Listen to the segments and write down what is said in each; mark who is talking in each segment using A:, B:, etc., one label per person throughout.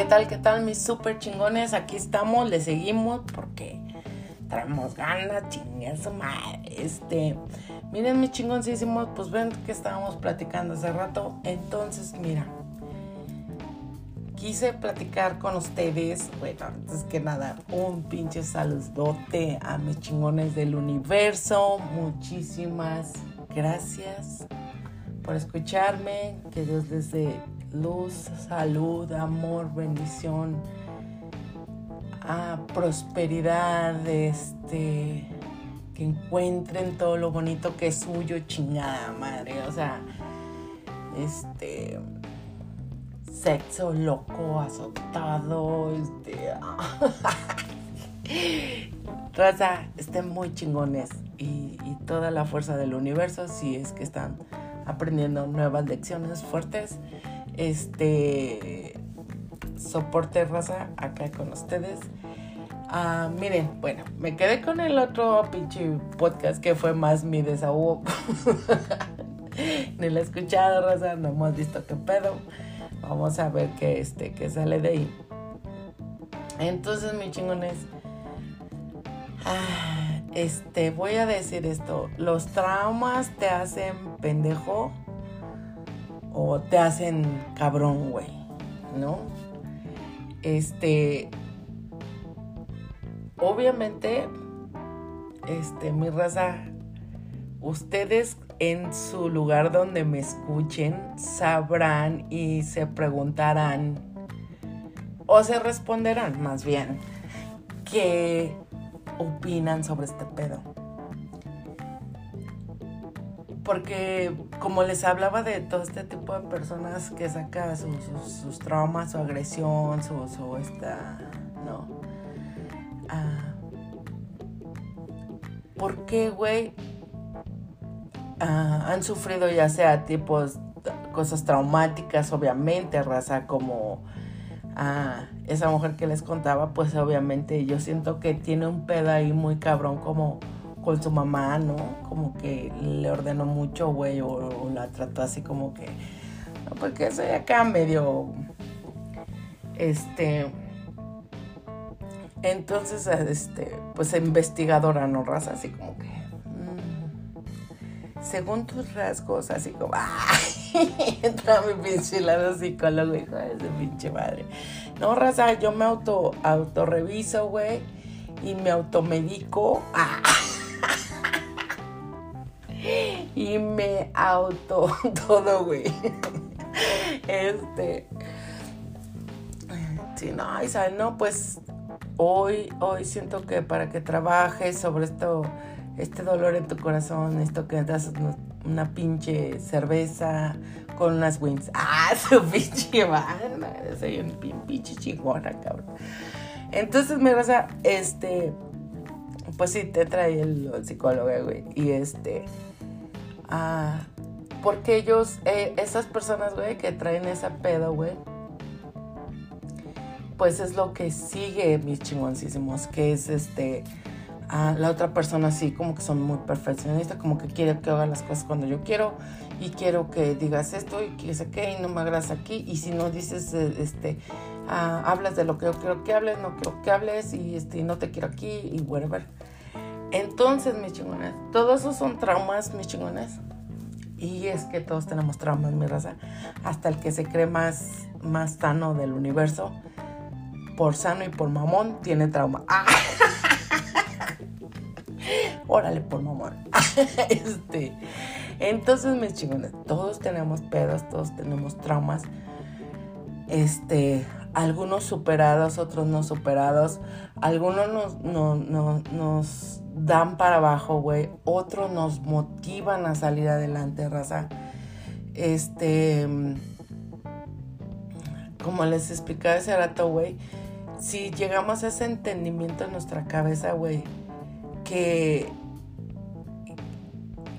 A: ¿Qué tal, qué tal, mis super chingones? Aquí estamos, le seguimos porque traemos ganas, chingue su madre. Este, miren, mis chingoncísimos, pues ven que estábamos platicando hace rato. Entonces, mira, quise platicar con ustedes. Bueno, antes que nada, un pinche saludote a mis chingones del universo. Muchísimas gracias por escucharme. Que Dios les dé luz, salud, amor, bendición, a prosperidad, este, que encuentren todo lo bonito que es suyo, chingada madre, o sea, este, sexo loco, azotado, este, raza, estén muy chingones. Y, y toda la fuerza del universo si es que están aprendiendo nuevas lecciones fuertes este soporte raza acá con ustedes. Ah, miren, bueno, me quedé con el otro pinche podcast que fue más mi desahogo. Ni lo he escuchado, raza, no hemos visto qué pedo. Vamos a ver qué, este, qué sale de ahí. Entonces, mis chingones, ah, este, voy a decir esto. Los traumas te hacen pendejo o te hacen cabrón, güey, ¿no? Este, obviamente, este, mi raza, ustedes en su lugar donde me escuchen sabrán y se preguntarán o se responderán más bien qué opinan sobre este pedo porque como les hablaba de todo este tipo de personas que saca sus traumas, su agresión, su, su esta, no. Ah, ¿Por qué, güey? Ah, han sufrido ya sea tipos, cosas traumáticas, obviamente, raza, como ah, esa mujer que les contaba, pues obviamente yo siento que tiene un pedo ahí muy cabrón como con su mamá, ¿no? Como que le ordenó mucho, güey, o, la trató así como que, no, porque soy acá medio, este, entonces, este, pues investigadora, ¿no? Raza, así como que, mm, según tus rasgos, así como, ¡ay! Entra mi pinche lado psicólogo, hijo de su pinche madre. No, raza, yo me auto, autorreviso, güey, y me automedico. ¡Ah! Y me auto todo, güey. Este. Sí, no, Isabel, no, pues hoy, hoy siento que para que trabajes sobre esto, este dolor en tu corazón, esto que das una pinche cerveza con unas wings. Ah, su pinche madre, soy un pinche chingona, cabrón. Entonces, mi raza, este, pues sí, te trae el psicólogo, güey. Y este, Porque ellos, eh, esas personas, güey, que traen esa pedo, güey, pues es lo que sigue mis chingoncísimos, que es este, la otra persona así como que son muy perfeccionistas, como que quiere que haga las cosas cuando yo quiero y quiero que digas esto y que sé qué y no me agradas aquí y si no dices, eh, este, ah, hablas de lo que yo quiero que hables, no quiero que hables y este, no te quiero aquí y whatever. Entonces, mis chingones, todos esos son traumas, mis chingones. Y es que todos tenemos traumas, mi raza. Hasta el que se cree más, más sano del universo, por sano y por mamón, tiene trauma. Órale, por mamón. este. Entonces, mis chingones, todos tenemos pedos, todos tenemos traumas. Este, algunos superados, otros no superados. Algunos nos, nos dan para abajo, güey. Otros nos motivan a salir adelante, raza. Este, como les explicaba ese rato, güey, si llegamos a ese entendimiento en nuestra cabeza, güey, que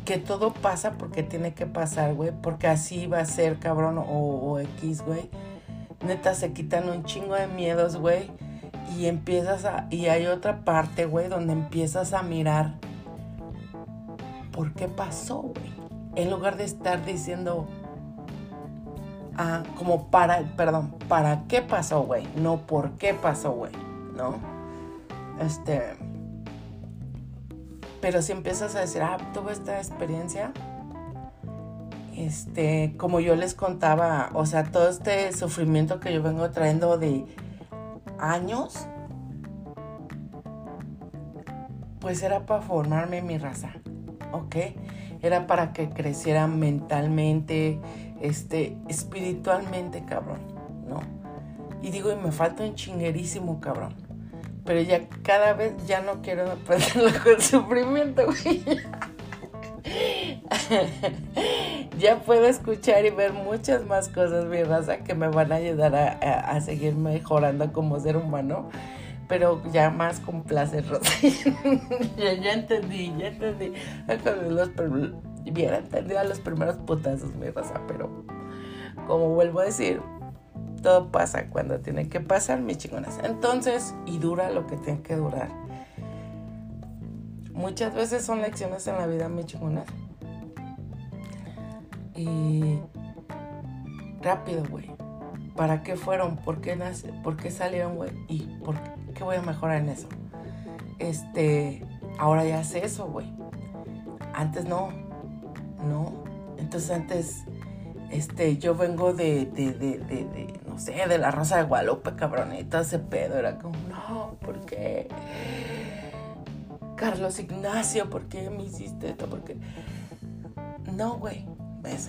A: que todo pasa porque tiene que pasar, güey, porque así va a ser, cabrón, o, o X, güey neta se quitan un chingo de miedos, güey. Y empiezas a. Y hay otra parte, güey, donde empiezas a mirar. ¿Por qué pasó, güey? En lugar de estar diciendo. Ah, como para, perdón, ¿para qué pasó, güey? No por qué pasó, güey, ¿no? Este. Pero si empiezas a decir, ah, tuve esta experiencia, este, como yo les contaba, o sea, todo este sufrimiento que yo vengo trayendo de años, pues era para formarme mi raza, ¿ok? Era para que creciera mentalmente, este, espiritualmente, cabrón, ¿no? Y digo, y me falta un chinguerísimo, cabrón. Pero ya cada vez ya no quiero perderlo con sufrimiento, güey. ya puedo escuchar y ver muchas más cosas, mi raza, que me van a ayudar a, seguir mejorando como ser humano. Pero ya más con placer, Rosa. ya, ya, entendí, ya entendí. Los, hubiera entendido a los primeros putazos, mi raza. Pero como vuelvo a decir, todo pasa cuando tiene que pasar, mis chingonas. Entonces, y dura lo que tiene que durar. Muchas veces son lecciones en la vida, mis chingonas. Y rápido, güey. ¿Para qué fueron? ¿Por qué, nace? ¿Por qué salieron, güey? ¿Y por qué voy a mejorar en eso? Este, ahora ya sé eso, güey. Antes no, no. Entonces antes, este, yo vengo de, de, de, de, no sé, de la Rosa de Guadalupe, cabronita, ese pedo. Era como, no, ¿por qué? Carlos Ignacio, ¿por qué me hiciste esto? ¿Por qué? No, güey.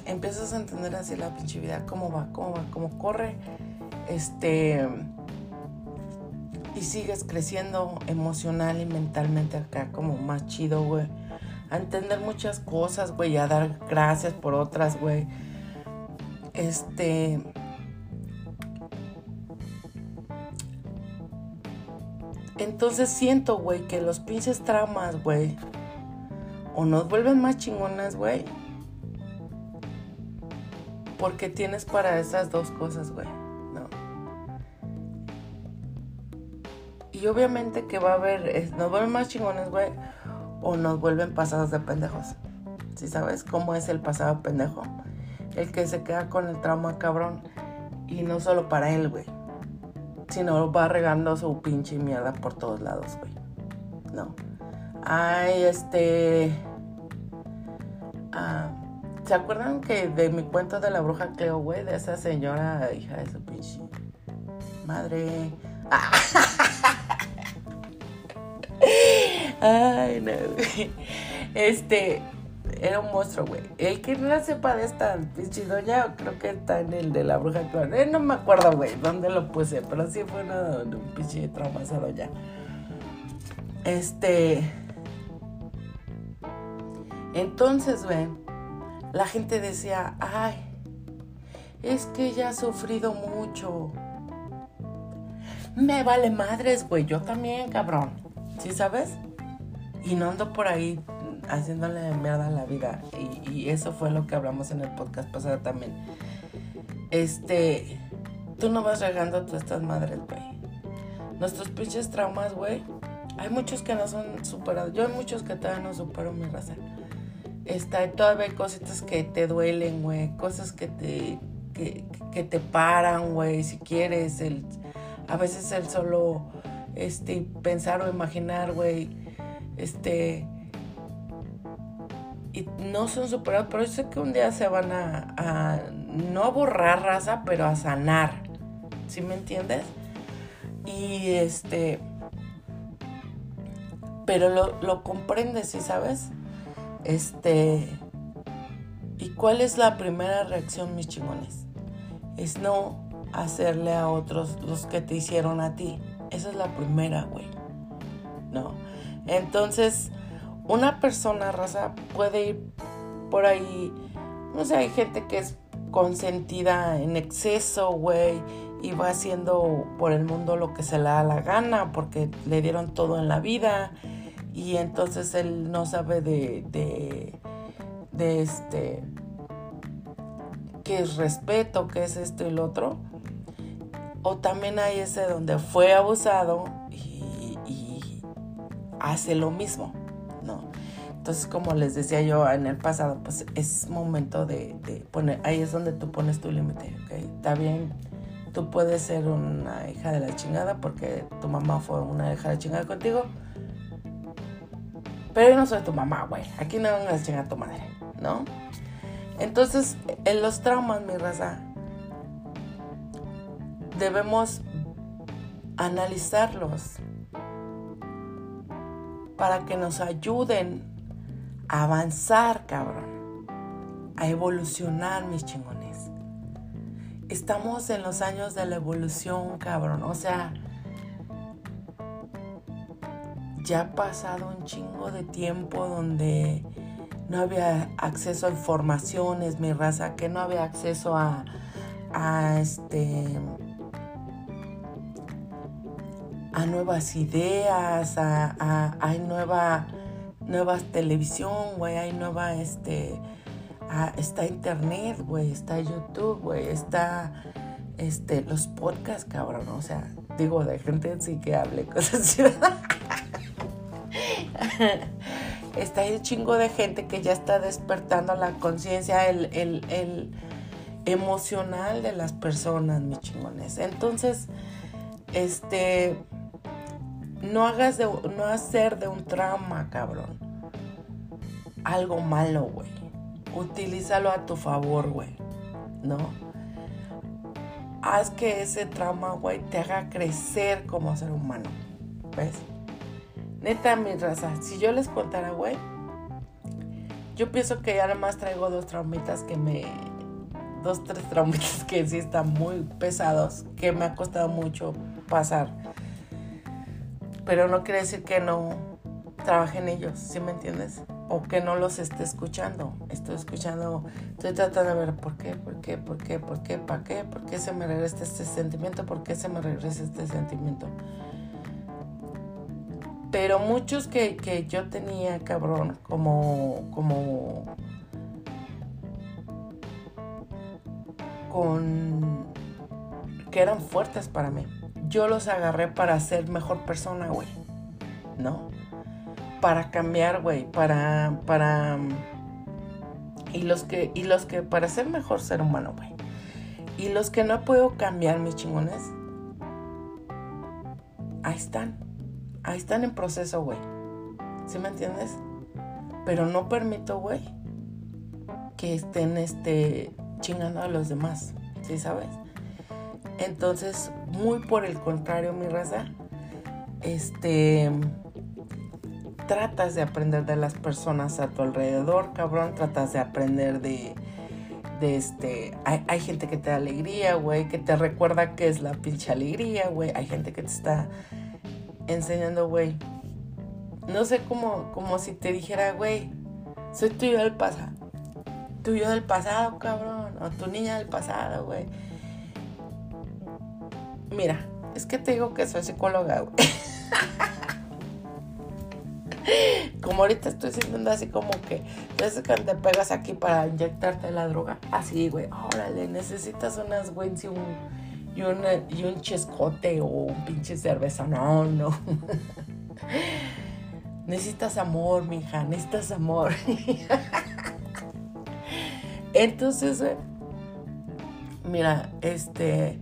A: Empiezas a entender así la pinche vida, cómo va, cómo va, cómo corre. Este. Y sigues creciendo emocional y mentalmente acá, como más chido, güey. A entender muchas cosas, güey, a dar gracias por otras, güey. Este. Entonces siento, güey, que los pinches traumas, güey, o nos vuelven más chingonas, güey, porque tienes para esas dos cosas, güey. No. Y obviamente que va a haber, nos vuelven más chingones, güey, o nos vuelven pasados de pendejos. ¿Sí sabes cómo es el pasado pendejo? El que se queda con el trauma cabrón. Y no solo para él, güey. Sino va regando su pinche mierda por todos lados, güey. No. Ay, este... Ah, ¿Se acuerdan que de mi cuento de la bruja Cleo, güey? De esa señora, hija de su pinche madre. Ay, no. Este, era un monstruo, güey. El que no sepa de esta pinche doña, creo que está en el de la bruja Cleo. Eh, no me acuerdo, güey, dónde lo puse, pero sí fue un pinche trauma esa doña. Este. Entonces, güey la gente decía, ay, es que ella ha sufrido mucho. Me vale madres, güey, yo también, cabrón. ¿Sí sabes? Y no ando por ahí haciéndole mierda a la vida. Y, eso fue lo que hablamos en el podcast pasado también. Este, tú no vas regando todas estas madres, güey. Nuestros pinches traumas, güey. Hay muchos que no son superados. Yo hay muchos que todavía no supero mi raza está, todavía hay cositas que te duelen, güey, cosas que te, que, te paran, güey, si quieres, el, a veces el solo, este, pensar o imaginar, güey, este, y no son superados, pero yo sé que un día se van a, a no borrar raza, pero a sanar, ¿sí me entiendes? Y este, pero lo, lo comprendes, ¿sí sabes? Este. ¿Y cuál es la primera reacción, mis chingones? Es no hacerle a otros los que te hicieron a ti. Esa es la primera, güey. No. Entonces, una persona, raza, puede ir por ahí. No sé, hay gente que es consentida en exceso, güey, y va haciendo por el mundo lo que se le da la gana, porque le dieron todo en la vida y entonces él no sabe de, de, este, qué es respeto, qué es esto y lo otro. O también hay ese donde fue abusado y, y hace lo mismo, ¿no? Entonces, como les decía yo en el pasado, pues es momento de, poner, ahí es donde tú pones tu límite, ¿ok? Está bien, tú puedes ser una hija de la chingada porque tu mamá fue una hija de la chingada contigo, pero yo no soy tu mamá, güey. Aquí no vengas a chingar a tu madre, ¿no? Entonces, en los traumas, mi raza, debemos analizarlos para que nos ayuden a avanzar, cabrón, a evolucionar, mis chingones. Estamos en los años de la evolución, cabrón. O sea, ya ha pasado un chingo de tiempo donde no había acceso a informaciones, mi raza, que no había acceso a, a este a nuevas ideas, a, hay nueva, nuevas televisión, güey, hay nueva, este, está internet, güey, está YouTube, güey, está, este, los podcasts, cabrón, o sea, digo, de gente sí que hable cosas así, está un chingo de gente que ya está despertando la conciencia, el, el, el emocional de las personas, mis chingones. Entonces, este, no hagas de, no hacer de un trauma, cabrón. Algo malo, güey. Utilízalo a tu favor, güey. ¿No? Haz que ese trauma, güey, te haga crecer como ser humano. ¿Ves? Neta, mi raza, si yo les contara, güey, yo pienso que ya además traigo dos traumitas que me. Dos, tres traumitas que sí están muy pesados, que me ha costado mucho pasar pero no quiere decir que no trabaje en ellos, ¿sí me entiendes? O que no los esté escuchando. Estoy escuchando, estoy tratando de ver por qué, por qué, por qué, por qué, para qué, por qué se me regresa este sentimiento, por qué se me regresa este sentimiento. Pero muchos que, que yo tenía, cabrón, como, como, con, que eran fuertes para mí yo los agarré para ser mejor persona, güey. ¿No? Para cambiar, güey. Para, para... Y los que, y los que, para ser mejor ser humano, güey. Y los que no puedo cambiar, mis chingones. Ahí están. Ahí están en proceso, güey. ¿Sí me entiendes? Pero no permito, güey, que estén, este, chingando a los demás. ¿Sí sabes? Entonces, muy por el contrario, mi raza, este, tratas de aprender de las personas a tu alrededor, cabrón, tratas de aprender de, de este, hay, gente que te da alegría, güey, que te recuerda que es la pinche alegría, güey, hay gente que te está enseñando, güey, no sé cómo, como si te dijera, güey, soy tuyo del pasado, tuyo del pasado, cabrón, o tu niña del pasado, güey. Mira, es que te digo que soy psicóloga, güey. como ahorita estoy sintiendo así como que, entonces cuando te pegas aquí para inyectarte la droga, así, güey, órale, necesitas unas wins y un, y un, y un chescote o un pinche cerveza. No, no. necesitas amor, mija, necesitas amor. Entonces, güey, mira, este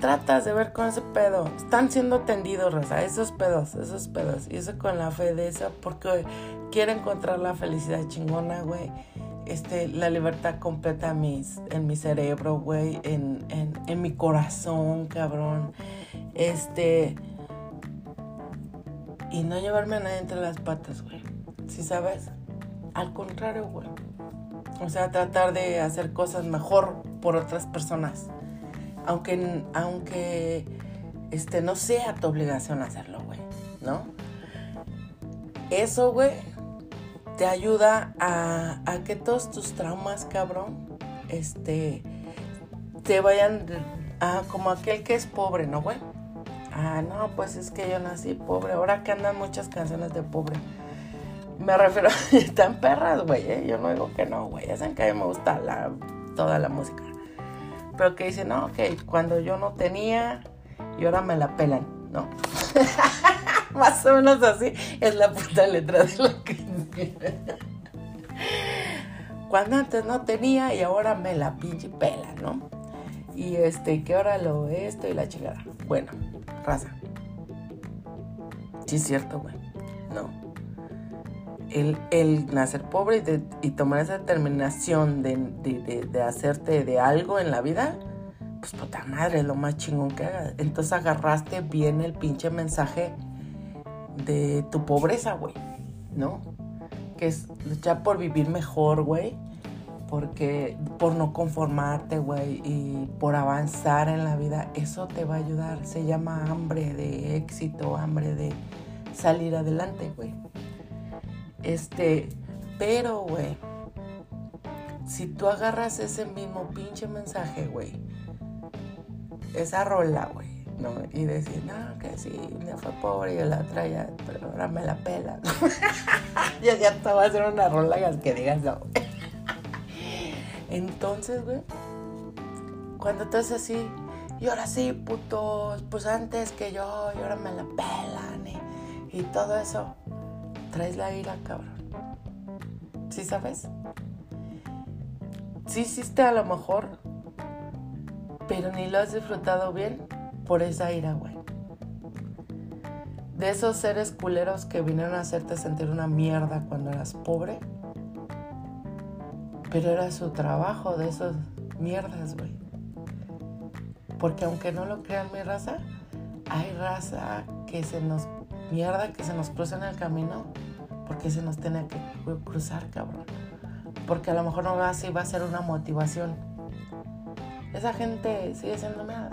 A: tratas de ver con ese pedo. Están siendo tendidos, Rosa, esos pedos, esos pedos. Y eso con la fe de eso, porque quiero encontrar la felicidad chingona, güey. Este, la libertad completa en, mis, en mi cerebro, güey, en, en, en mi corazón, cabrón. Este. Y no llevarme a nadie entre las patas, güey. ¿Sí sabes? Al contrario, güey. O sea, tratar de hacer cosas mejor por otras personas aunque, aunque este, no sea tu obligación hacerlo, güey, ¿no? Eso, güey, te ayuda a, que todos tus traumas, cabrón, este, te vayan a, como aquel que es pobre, ¿no, güey? Ah, no, pues es que yo nací pobre. Ahora que andan muchas canciones de pobre. Me refiero, están perras, güey. ¿eh? Yo no digo que no, güey. Ya saben que a mí me gusta toda la música pero que dicen, no, que cuando yo no tenía y ahora me la pelan, ¿no? Más o menos así es la puta letra de lo que Cuando antes no tenía y ahora me la pinche pela, ¿no? Y este, que ahora lo esto y la chingada. Bueno, raza. Sí es cierto, güey. No. El, nacer pobre y, tomar esa determinación de, de, hacerte de algo en la vida, pues puta madre, lo más chingón que hagas. Entonces agarraste bien el pinche mensaje de tu pobreza, güey, ¿no? Que es luchar por vivir mejor, güey. Porque por no conformarte, güey, y por avanzar en la vida, eso te va a ayudar. Se llama hambre de éxito, hambre de salir adelante, güey. Este, pero, güey, si tú agarras ese mismo pinche mensaje, güey, esa rola, güey, Y decir, no, que sí, me fue pobre y la traía, pero ahora me la pela. ya, te voy a hacer una rola que digas no. Entonces, güey, cuando estás así, y ahora sí, putos, pues antes que yo, y ahora me la pelan, y, y todo eso, traes la ira, cabrón. ¿Sí sabes? Sí hiciste a lo mejor, pero ni lo has disfrutado bien por esa ira, güey. De esos seres culeros que vinieron a hacerte sentir una mierda cuando eras pobre. Pero era su trabajo de esos mierdas, güey. Porque aunque no lo crean mi raza, hay raza que se nos mierda que se nos cruza en el camino porque se nos tiene que cruzar, cabrón. Porque a lo mejor no va va a ser una motivación. Esa gente sigue siendo mierda,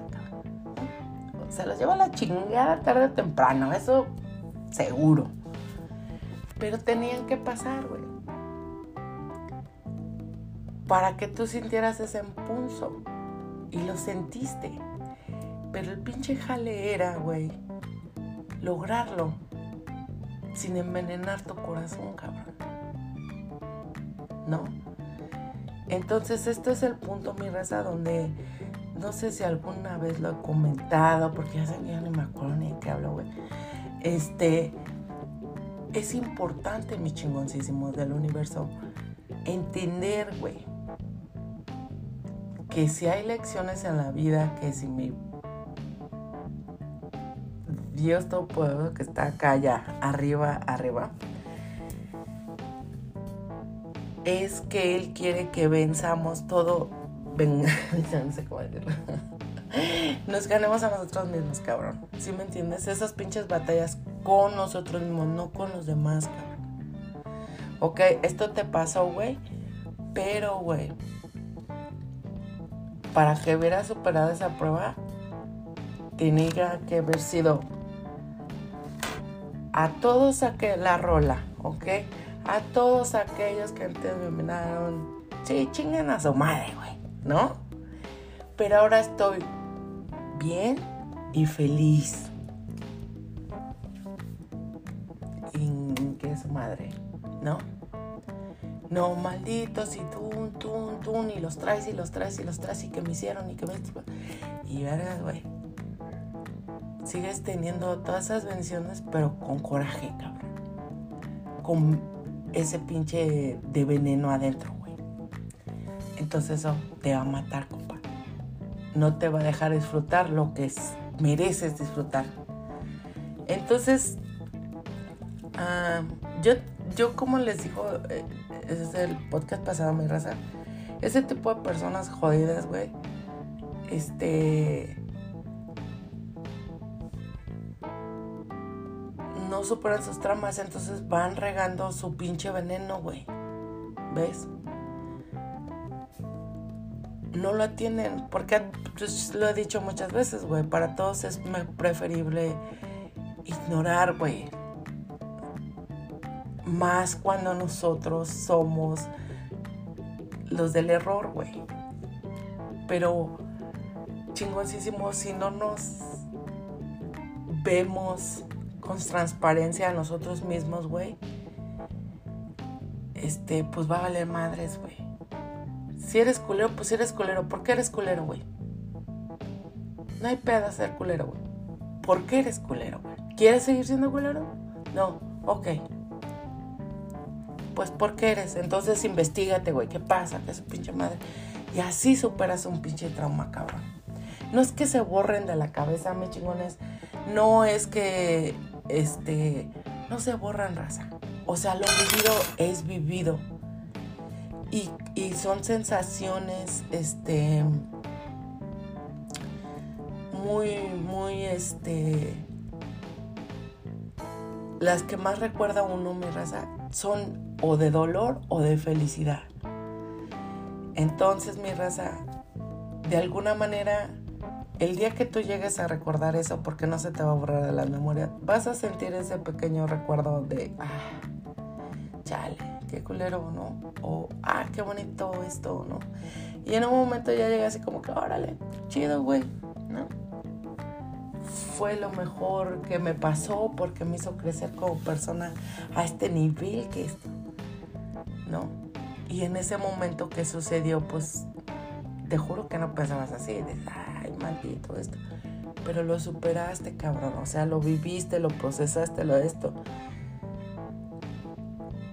A: se los lleva la chingada tarde o temprano, eso seguro. Pero tenían que pasar, güey. Para que tú sintieras ese impulso. Y lo sentiste. Pero el pinche jale era, güey, lograrlo sin envenenar tu corazón, cabrón. ¿No? Entonces, esto es el punto, mi raza, donde no sé si alguna vez lo he comentado, porque ya, ya no me acuerdo ni de qué hablo, güey. Este, es importante, mis chingoncísimos del universo, entender, güey, que si hay lecciones en la vida, que si mi Dios Todopoderoso que está acá ya, arriba, arriba, es que Él quiere que venzamos todo venga, no sé cómo decirlo. Nos ganemos a nosotros mismos, cabrón. ¿Sí me entiendes? Esas pinches batallas con nosotros mismos, no con los demás, cabrón. Ok, esto te pasó, güey. Pero, güey, para que hubieras superado esa prueba, tenía que haber sido a todos aquellos, la rola, ¿ok? A todos aquellos que antes me miraron, sí, chingan a su madre, güey. ¿No? Pero ahora estoy bien y feliz. ¿Y qué es madre? ¿No? No, malditos, y tú, tú, tú, y los traes y los traes y los traes y que me hicieron y que me... Y vergas, güey. Sigues teniendo todas esas bendiciones, pero con coraje, cabrón. Con ese pinche de veneno adentro entonces eso te va a matar, compa. No te va a dejar disfrutar lo que mereces disfrutar. Entonces, ah, yo, yo como les digo, eh, ese es el podcast pasado, mi raza, ese tipo de personas jodidas, güey, este... No superan sus tramas, entonces van regando su pinche veneno, güey. ¿Ves? No lo tienen, porque pues, lo he dicho muchas veces, güey, para todos es preferible ignorar, güey. Más cuando nosotros somos los del error, güey. Pero chingoncísimo si no nos vemos con transparencia a nosotros mismos, güey. Este, pues va a valer madres, güey. Si eres culero, pues eres culero. ¿Por qué eres culero, güey? No hay pedo ser culero, güey. ¿Por qué eres culero, güey? ¿Quieres seguir siendo culero? No, ok. Pues ¿por qué eres? Entonces investigate, güey, ¿qué pasa? ¿Qué es pinche madre? Y así superas un pinche trauma, cabrón. No es que se borren de la cabeza, mis chingones. No es que, este, no se borran raza. O sea, lo vivido es vivido. Y, son sensaciones, este, muy, muy, este, las que más recuerda uno, mi raza, son o de dolor o de felicidad. Entonces, mi raza, de alguna manera, el día que tú llegues a recordar eso, porque no se te va a borrar de la memoria, vas a sentir ese pequeño recuerdo de, ah, chale, qué culero, ¿no? O, ah, qué bonito esto, ¿no? Y en un momento ya llega así como que, órale, chido, güey, ¿no? fue lo mejor que me pasó porque me hizo crecer como persona a este nivel que es, ¿no? Y en ese momento que sucedió, pues te juro que no pensabas así, de, ay, maldito esto. Pero lo superaste, cabrón. O sea, lo viviste, lo procesaste, lo esto.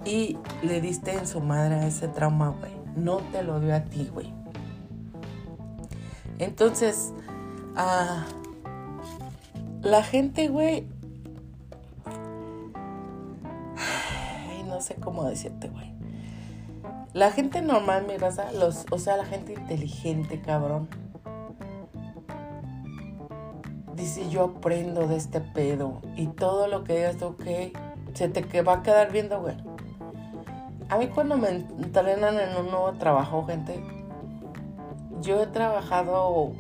A: Y le diste en su madre a ese trauma, güey. No te lo dio a ti, güey. Entonces, ah, la gente, güey. no sé cómo decirte, güey. La gente normal, mi raza, o sea, la gente inteligente, cabrón. Dice, yo aprendo de este pedo. Y todo lo que digas, ok, se te va a quedar viendo, güey. A mí cuando me entrenan en un nuevo trabajo, gente, yo he trabajado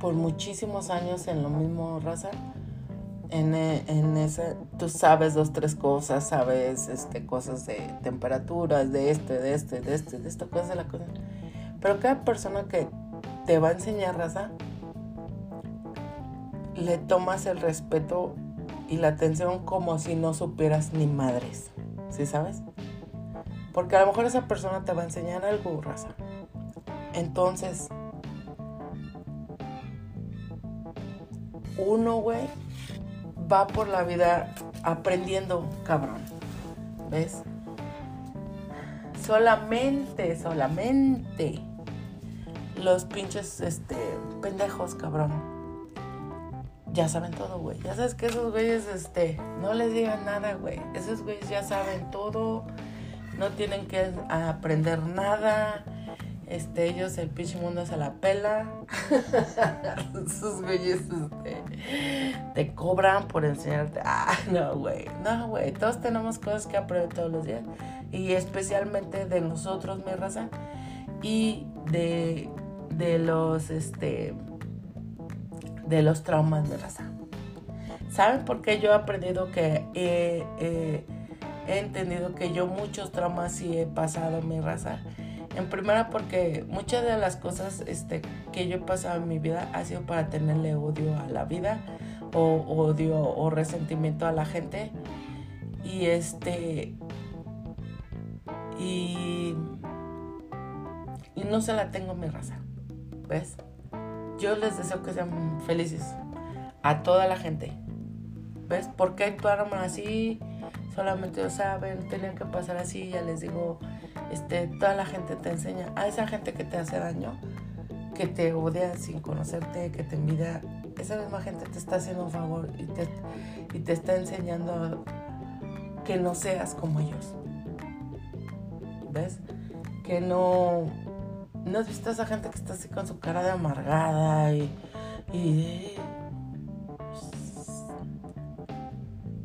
A: por muchísimos años en lo mismo, raza. En, en ese, tú sabes dos, tres cosas, sabes este, cosas de temperaturas, de este, de este, de este, de esta cosa, de la cosa. Pero cada persona que te va a enseñar raza, le tomas el respeto y la atención como si no supieras ni madres, ¿sí sabes? Porque a lo mejor esa persona te va a enseñar algo, raza. Entonces, uno, güey, va por la vida aprendiendo, cabrón. ¿Ves? Solamente, solamente los pinches, este, pendejos, cabrón. Ya saben todo, güey. Ya sabes que esos güeyes, este, no les digan nada, güey. Esos güeyes ya saben todo. No tienen que aprender nada este, ellos el pinche mundo se la pela. Sus güeyes este, te cobran por enseñarte. Ah, no, güey. No, güey. Todos tenemos cosas que aprender todos los días. Y especialmente de nosotros, mi raza. Y de, de los, este, de los traumas de raza. ¿Saben por qué yo he aprendido que he entendido que yo muchos traumas sí he pasado en mi raza? En primera porque muchas de las cosas este, que yo he pasado en mi vida ha sido para tenerle odio a la vida o odio o resentimiento a la gente. Y este... Y, y no se la tengo mi raza. ¿Ves? Yo les deseo que sean felices a toda la gente. ¿Ves? ¿Por qué actuaron así? Solamente lo saben, tenían que pasar así, ya les digo, este, toda la gente te enseña, a esa gente que te hace daño, que te odia sin conocerte, que te envidia, esa misma gente te está haciendo un favor y te, y te está enseñando que no seas como ellos. ¿Ves? Que no... ¿No has visto a esa gente que está así con su cara de amargada y... y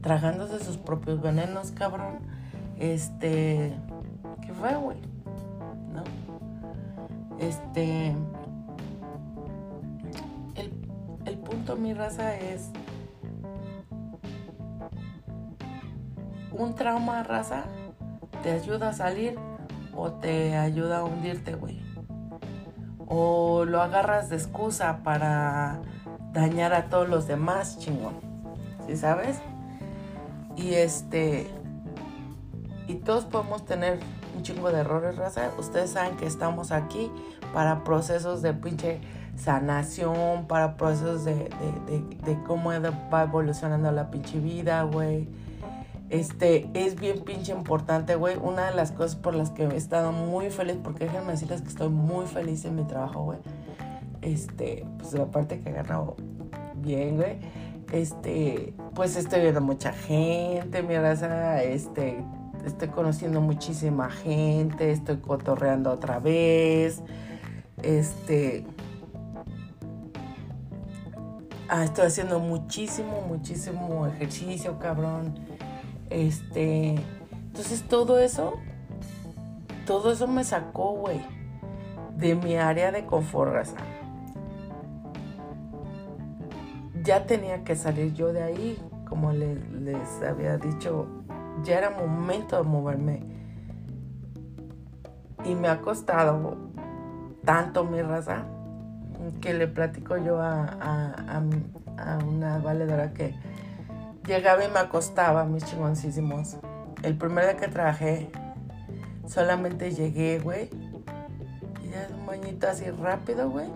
A: tragándose sus propios venenos, cabrón? Este fue, güey. ¿No? Este. El punto, mi raza, es. Un trauma, raza, te ayuda a salir o te ayuda a hundirte, güey. O lo agarras de excusa para dañar a todos los demás, chingón. ¿Sí sabes? Y este. Y todos podemos tener un chingo de errores, raza. Ustedes saben que estamos aquí para procesos de pinche sanación, para procesos de, de cómo va evolucionando la pinche vida, güey. Este, es bien pinche importante, güey. Una de las cosas por las que he estado muy feliz, porque déjenme decirles que estoy muy feliz en mi trabajo, güey. Este, pues aparte que he ganado bien, güey. Este, pues estoy viendo mucha gente, mi raza, este, estoy conociendo muchísima gente, estoy cotorreando otra vez. Este, ah, estoy haciendo muchísimo, muchísimo ejercicio, cabrón. Este, entonces todo eso, todo eso me sacó, güey, de mi área de confort, raza. Ya tenía que salir yo de ahí, como les, había dicho, ya era momento de moverme. Y me ha costado tanto mi raza que le platico yo a, a una valedora que llegaba y me acostaba, mis chingoncísimos. El primer día que trabajé, solamente llegué, güey. Y ya un bañito así rápido, güey.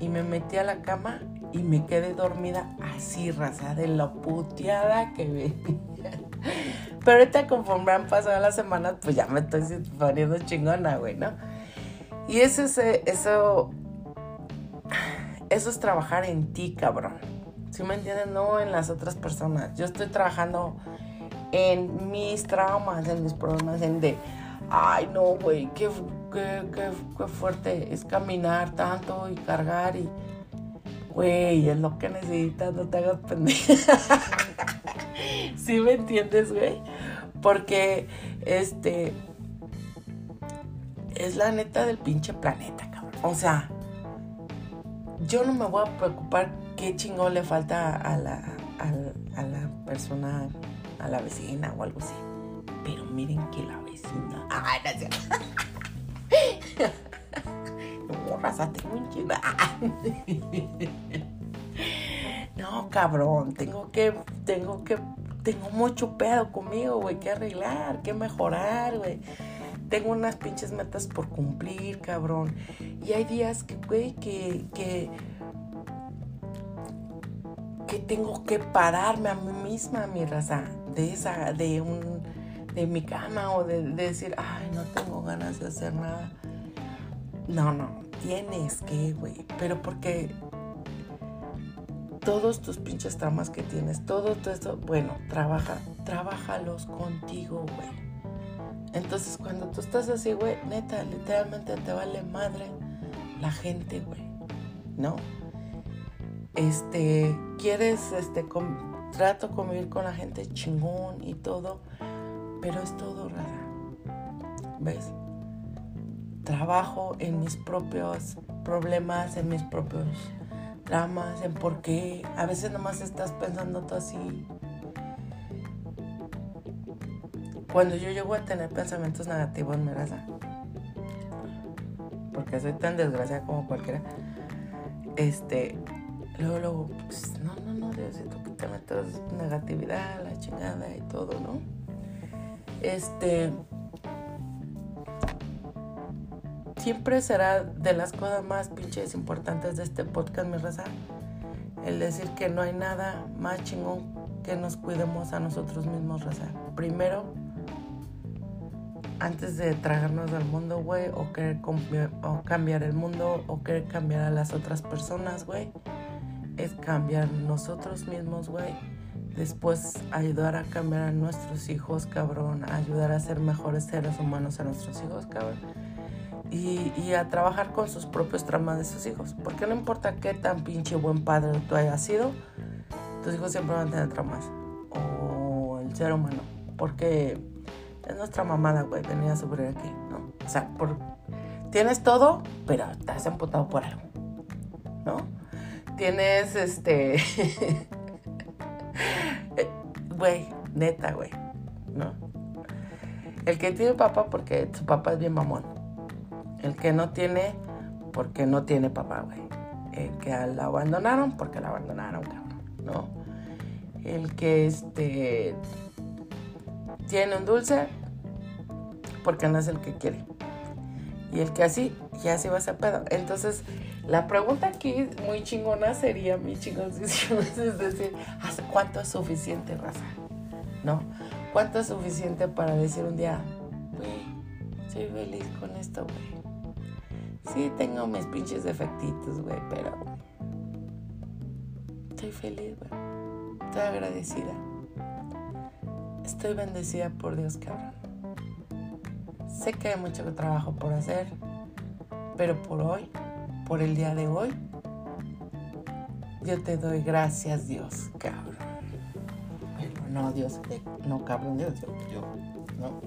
A: Y me metí a la cama y me quedé dormida así, raza, de la puteada que me... Pero ahorita conforme han pasado las semanas, pues ya me estoy poniendo chingona, güey, ¿no? Y eso es, eso, eso es trabajar en ti, cabrón. ¿Sí me entienden? No en las otras personas. Yo estoy trabajando en mis traumas, en mis problemas, en de, ay no, güey, qué, qué, fuerte es caminar tanto y cargar y, güey, es lo que necesitas, no te hagas pendejo. ¿Sí me entiendes, güey? Porque, este, es la neta del pinche planeta, cabrón. O sea, yo no me voy a preocupar qué chingón le falta a la, a, la persona, a la vecina o algo así. Pero miren que la vecina. Ay, gracias. no, raza, tengo No, cabrón, tengo que, tengo que, tengo mucho pedo conmigo, güey, que arreglar, que mejorar, güey. Tengo unas pinches metas por cumplir, cabrón. Y hay días que, güey, que, que que tengo que pararme a mí misma, mi raza, de esa, de un, de mi cama o de, decir, ay, no tengo ganas de hacer nada. No, no, tienes que, güey, pero porque todos tus pinches tramas que tienes, todo, todo esto, bueno, trabaja, trabajalos contigo, güey. Entonces, cuando tú estás así, güey, neta, literalmente te vale madre la gente, güey, ¿no? Este, quieres, este, con, trato convivir con la gente chingón y todo, pero es todo rara. ¿Ves? Trabajo en mis propios problemas, en mis propios dramas, en por qué. A veces nomás estás pensando tú así. Cuando yo llego a tener pensamientos negativos, me raza. Porque soy tan desgraciada como cualquiera. Este, Luego, luego, pues, no, no, no, Diosito, quítame toda negatividad, la chingada y todo, ¿no? Este. Siempre será de las cosas más pinches importantes de este podcast, mi raza. El decir que no hay nada más chingón que nos cuidemos a nosotros mismos, raza. Primero, antes de tragarnos al mundo, güey, o querer o cambiar el mundo, o querer cambiar a las otras personas, güey es cambiar nosotros mismos, güey. Después ayudar a cambiar a nuestros hijos, cabrón. Ayudar a ser mejores seres humanos a nuestros hijos, cabrón. Y, a trabajar con sus propios traumas de sus hijos. Porque no importa qué tan pinche buen padre tú hayas sido, tus hijos siempre van a tener traumas. O el ser humano. Porque es nuestra mamada, güey, venir a sufrir aquí, ¿no? O sea, tienes todo, pero estás amputado por algo, ¿no? Tienes este. Güey, neta, güey. ¿No? El que tiene papá porque su papá es bien mamón. El que no tiene porque no tiene papá, güey. El que la abandonaron porque la abandonaron, cabrón. ¿No? El que este tiene un dulce porque no es el que quiere. Y el que así, ya se va a ese pedo. Entonces, la pregunta aquí muy chingona sería, mi chingón, es decir, ¿hasta cuánto es suficiente, raza? ¿No? ¿Cuánto es suficiente para decir un día, güey, soy feliz con esto, güey? Sí, tengo mis pinches defectitos, güey, pero estoy feliz, güey. Estoy agradecida. Estoy bendecida por Dios, cabrón. Sé que hay mucho trabajo por hacer, pero por hoy, por el día de hoy, yo te doy gracias, Dios, cabrón. Pero no, Dios, no, cabrón, Dios, yo, no.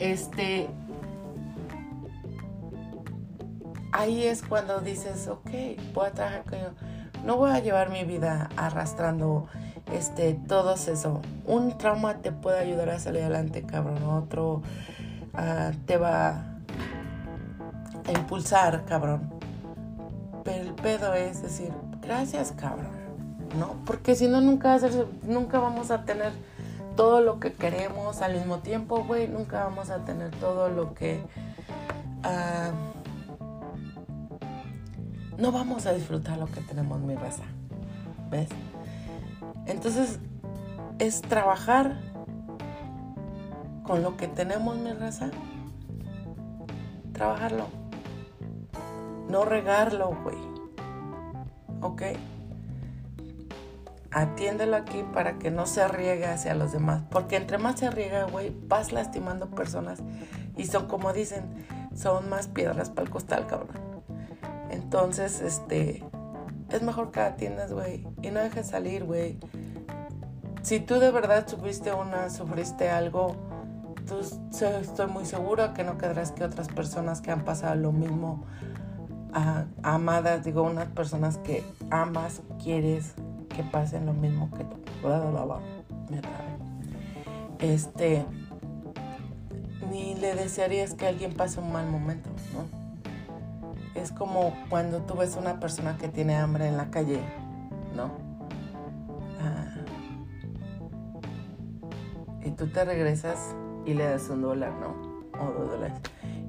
A: Este, ahí es cuando dices, ok, voy a trabajar con yo. No voy a llevar mi vida arrastrando este, todo eso. Un trauma te puede ayudar a salir adelante, cabrón. Otro uh, te va impulsar, cabrón. Pero el pedo es decir, gracias, cabrón. ¿No? Porque si no, nunca, nunca vamos a tener todo lo que queremos al mismo tiempo, güey. Nunca vamos a tener todo lo que... Uh, no vamos a disfrutar lo que tenemos, mi raza. ¿Ves? Entonces, es trabajar con lo que tenemos, mi raza. Trabajarlo. No regarlo, güey. ¿Ok? Atiéndelo aquí para que no se riegue hacia los demás. Porque entre más se riega, güey, vas lastimando personas. Y son, como dicen, son más piedras para el costal, cabrón. Entonces, este, es mejor que atiendas, güey, y no dejes salir, güey. Si tú de verdad sufriste una, sufriste algo, tú, estoy muy seguro que no quedarás que otras personas que han pasado lo mismo, amadas, digo, unas personas que amas, quieres que pasen lo mismo que tú. Este, ni le desearías que alguien pase un mal momento, ¿no? es como cuando tú ves una persona que tiene hambre en la calle, ¿no? Ah. y tú te regresas y le das un dólar, ¿no? O dos dólares.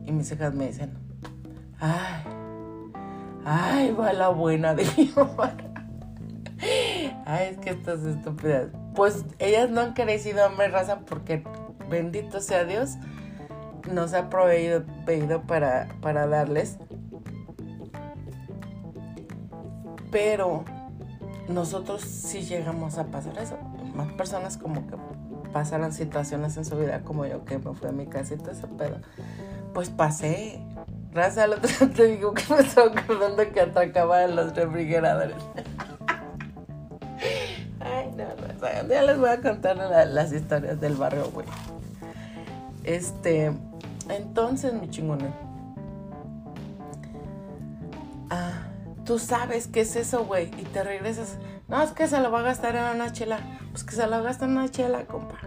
A: Y mis hijas me dicen, ay, ay, va la buena de mi Ay, es que estas estúpidas. Pues ellas no han crecido hambre raza porque, bendito sea Dios, nos ha proveído, para, para darles Pero nosotros sí llegamos a pasar eso. Más personas como que pasaron situaciones en su vida como yo que me fui a mi eso, pero pues pasé. Raza, al otro te digo que me estaba acordando que atracaban los refrigeradores. Ay, no, Raza, ya les voy a contar las historias del barrio, güey. Este, entonces, mi chingona tú sabes qué es eso, güey, y te regresas. No, es que se lo va a gastar en una chela. Pues que se lo gasta en una chela, compa.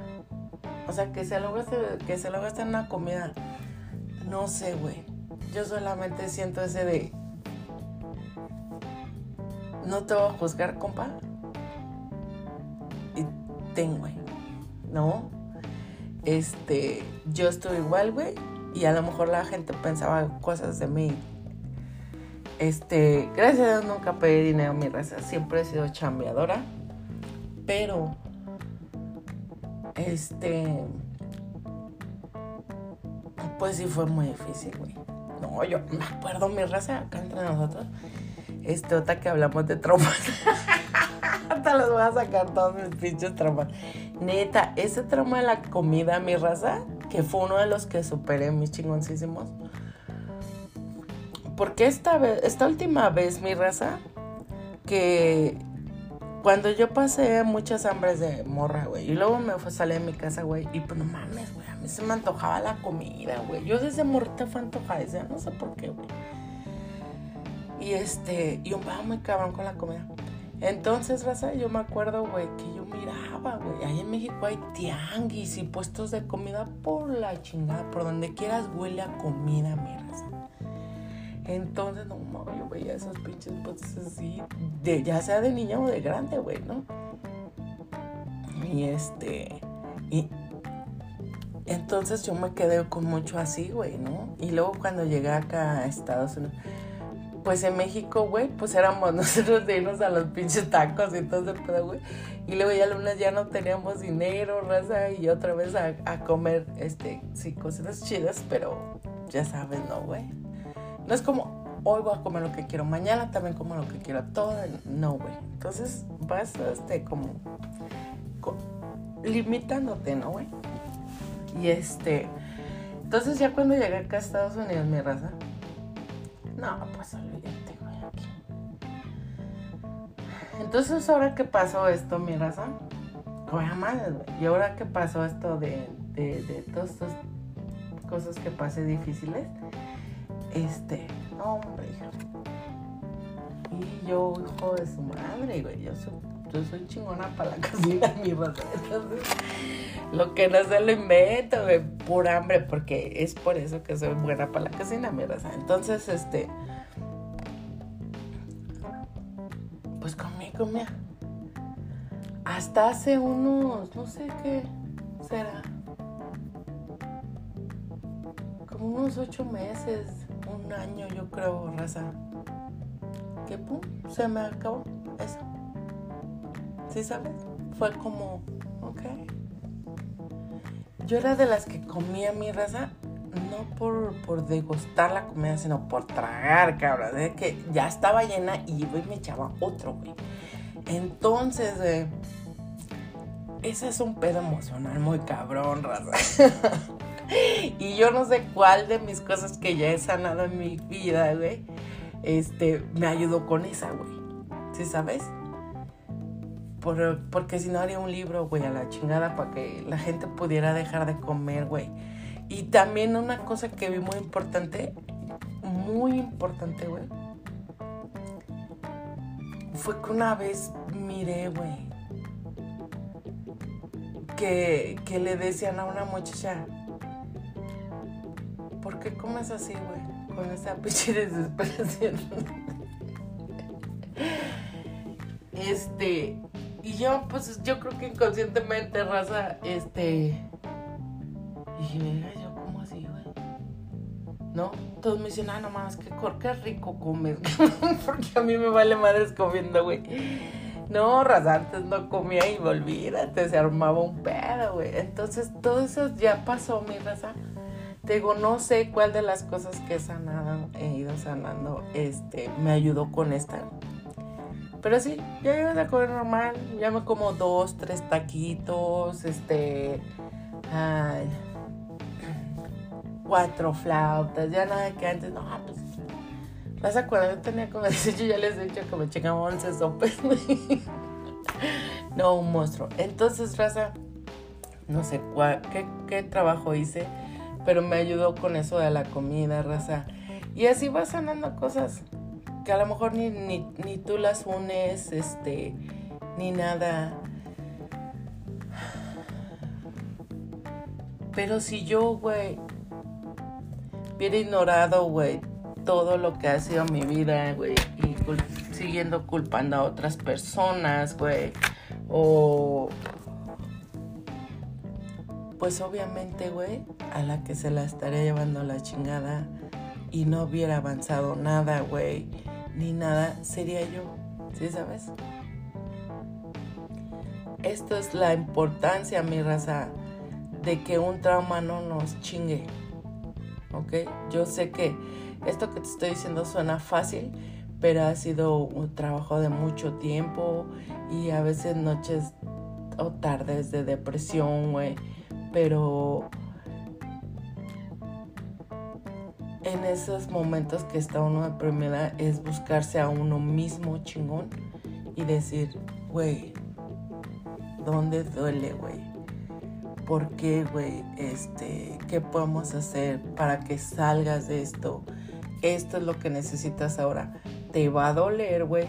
A: O sea, que se lo gaste, que se lo gaste en una comida. No sé, güey. Yo solamente siento ese de. No te voy a juzgar, compa. Y ten, güey. No. Este. Yo estoy igual, güey. Y a lo mejor la gente pensaba cosas de mí este, gracias a Dios nunca pedí dinero mi raza, siempre he sido chambeadora, pero este pues sí fue muy difícil, güey. No, yo me acuerdo mi raza acá entre nosotros. Este, otra que hablamos de traumas. Hasta los voy a sacar todos mis pinches traumas. Neta, ese trauma de la comida, mi raza, que fue uno de los que superé mis chingoncísimos porque esta, vez, esta última vez, mi raza, que cuando yo pasé muchas hambres de morra, güey, y luego me fue, salí de mi casa, güey, y pues no mames, güey, se me antojaba la comida, güey. Yo desde morrita fue antojada, no sé por qué, güey. Y este, y un va muy cabrón con la comida. Entonces, raza, yo me acuerdo, güey, que yo miraba, güey, ahí en México hay tianguis y puestos de comida por la chingada, por donde quieras huele a comida, mi. Entonces, no mames, yo veía esos pinches puestos así, de, ya sea de niña o de grande, güey, ¿no? Y este, y Entonces yo me quedé con mucho así, güey, ¿no? Y luego cuando llegué acá a Estados Unidos, pues en México, güey, pues éramos nosotros de irnos a los pinches tacos y todo ese güey. Y luego ya lunes ya no teníamos dinero, raza, y otra vez a, a comer, este, sí, cosas chidas, pero ya sabes, ¿no, güey? No es como, hoy voy a comer lo que quiero, mañana también como lo que quiero, todo, no, güey. Entonces vas, este, como, limitándote, ¿no, güey? Y este, entonces ya cuando llegué acá a Estados Unidos, mi raza, no, pues olvídate, güey, aquí. Entonces, ahora que pasó esto, mi raza, güey, madre. Y ahora que pasó esto de, de, de todas estas cosas que pasé difíciles, este, hombre. Y yo, hijo de su madre, güey, yo soy, chingona para la cocina, mi raza. Entonces, lo que no se lo invento, güey, por hambre, porque es por eso que soy buena para la cocina, mi raza. Entonces, este, pues comí, comía. Hasta hace unos, no sé qué será, como unos ocho meses, un año, yo creo, raza. Que pum, se me acabó eso. ¿Sí sabes? Fue como, ok yo era de las que comía mi raza no por, por degustar la comida, sino por tragar, cabrón. De que ya estaba llena y iba y me echaba otro, güey. Entonces, güey, ese es un pedo emocional muy cabrón, raza. y yo no sé cuál de mis cosas que ya he sanado en mi vida, güey, este, me ayudó con esa, güey. ¿Sí sabes? Porque si no haría un libro, güey, a la chingada para que la gente pudiera dejar de comer, güey. Y también una cosa que vi muy importante, muy importante, güey, fue que una vez miré, güey, que, que le decían a una muchacha, ¿por qué comes así, güey? Con esa pinche desesperación. este, y yo, pues, yo creo que inconscientemente, raza, este. Dije, yo, ¿cómo así, güey? ¿No? Todos me dicen, ah, no más, qué, qué rico comes. Porque a mí me vale madres comiendo, güey. No, raza, antes no comía y olvídate, se armaba un pedo, güey. Entonces, todo eso ya pasó, mi raza. Te digo, no sé cuál de las cosas que he sanado, he ido sanando, este, me ayudó con esta pero sí, ya llegas a comer normal. Ya me como dos, tres taquitos, este. Cuatro flautas, ya nada que antes. No, pues. Vas a cuando yo tenía como 18, ya les he dicho que me chingaba 11 sopes. no, un monstruo. Entonces, raza, no sé cuál, qué, qué trabajo hice, pero me ayudó con eso de la comida, raza. Y así vas sanando cosas que a lo mejor ni, ni, tú las unes, este, ni nada. Pero si yo, güey, hubiera ignorado, güey, todo lo que ha sido mi vida, güey, y siguiendo culpando a otras personas, güey, o... Pues obviamente, güey, a la que se la estaría llevando la chingada y no hubiera avanzado nada, güey ni nada sería yo, ¿sí sabes? Esto es la importancia, mi raza, de que un trauma no nos chingue, ¿ok? Yo sé que esto que te estoy diciendo suena fácil, pero ha sido un trabajo de mucho tiempo y a veces noches o tardes de depresión, güey, pero en esos momentos que está uno deprimido es buscarse a uno mismo chingón y decir, güey, ¿dónde duele, güey? ¿Por qué, güey? Este, ¿qué podemos hacer para que salgas de esto? Esto es lo que necesitas ahora. Te va a doler, güey,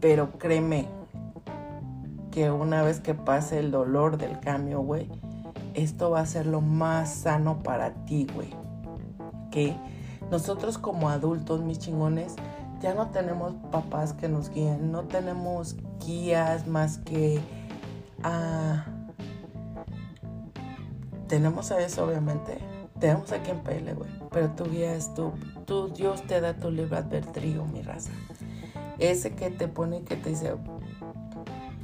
A: pero créeme que una vez que pase el dolor del cambio, güey, esto va a ser lo más sano para ti, güey nosotros como adultos, mis chingones, ya no tenemos papás que nos guíen, no tenemos guías más que a tenemos a eso, obviamente. Tenemos a quien pele, güey. Pero tu guía es tú. Tú, Dios te da tu libre albedrío, mi raza. Ese que te pone y que te dice,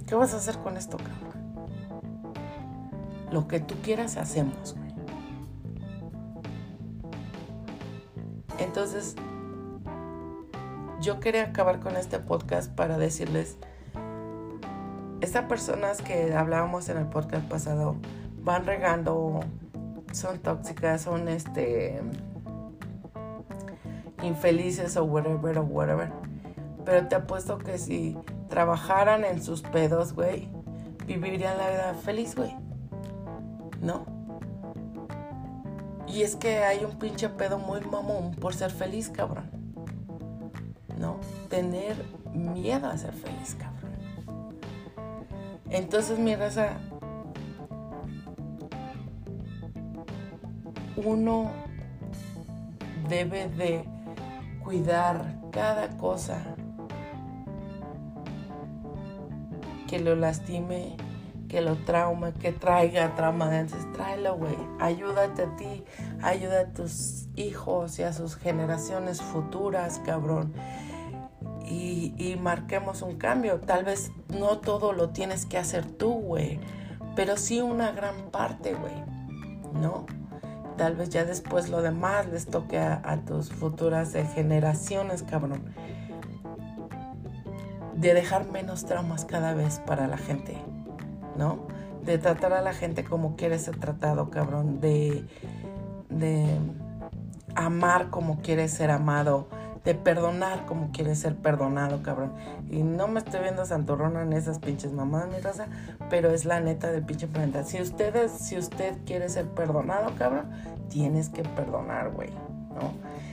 A: ¿qué vas a hacer con esto, cabrón? Lo que tú quieras hacemos, Entonces, yo quería acabar con este podcast para decirles, estas personas que hablábamos en el podcast pasado van regando, son tóxicas, son este infelices o whatever o whatever. Pero te apuesto que si trabajaran en sus pedos, güey, vivirían la vida feliz, güey. ¿No? Y es que hay un pinche pedo muy mamón por ser feliz, cabrón. ¿No? Tener miedo a ser feliz, cabrón. Entonces, mi raza, uno debe de cuidar cada cosa que lo lastime, que lo trauma, que traiga trauma. Entonces, tráelo, güey. Ayúdate a ti, ayuda a tus hijos y a sus generaciones futuras, cabrón y, marquemos un cambio. Tal vez no todo lo tienes que hacer tú, güey, pero sí una gran parte, güey, ¿no? Tal vez ya después lo demás les toque a, tus futuras generaciones, cabrón. De dejar menos traumas cada vez para la gente, ¿no? De tratar a la gente como quiere ser tratado, cabrón. De, de amar como quiere ser amado de perdonar como quiere ser perdonado, cabrón. Y no me estoy viendo santurrona en esas pinches mamadas, mi raza, pero es la neta del pinche planeta. Si ustedes, si usted quiere ser perdonado, cabrón, tienes que perdonar, güey, ¿no?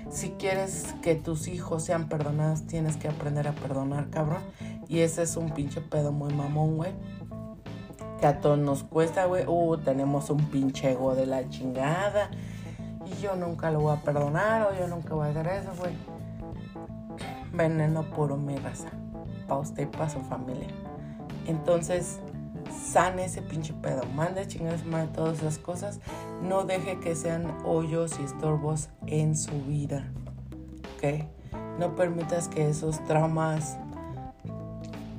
A: Si quieres que tus hijos sean perdonados, tienes que aprender a perdonar, cabrón. Y ese es un pinche pedo muy mamón, güey. Que a todos nos cuesta, güey. Uh, tenemos un pinche ego de la chingada. Y yo nunca lo voy a perdonar o yo nunca voy a hacer eso, güey veneno puro, mi raza. Para usted y para su familia. Entonces, sane ese pinche pedo. Mande chingadas de todas esas cosas. No deje que sean hoyos y estorbos en su vida. ¿Ok? No permitas que esos traumas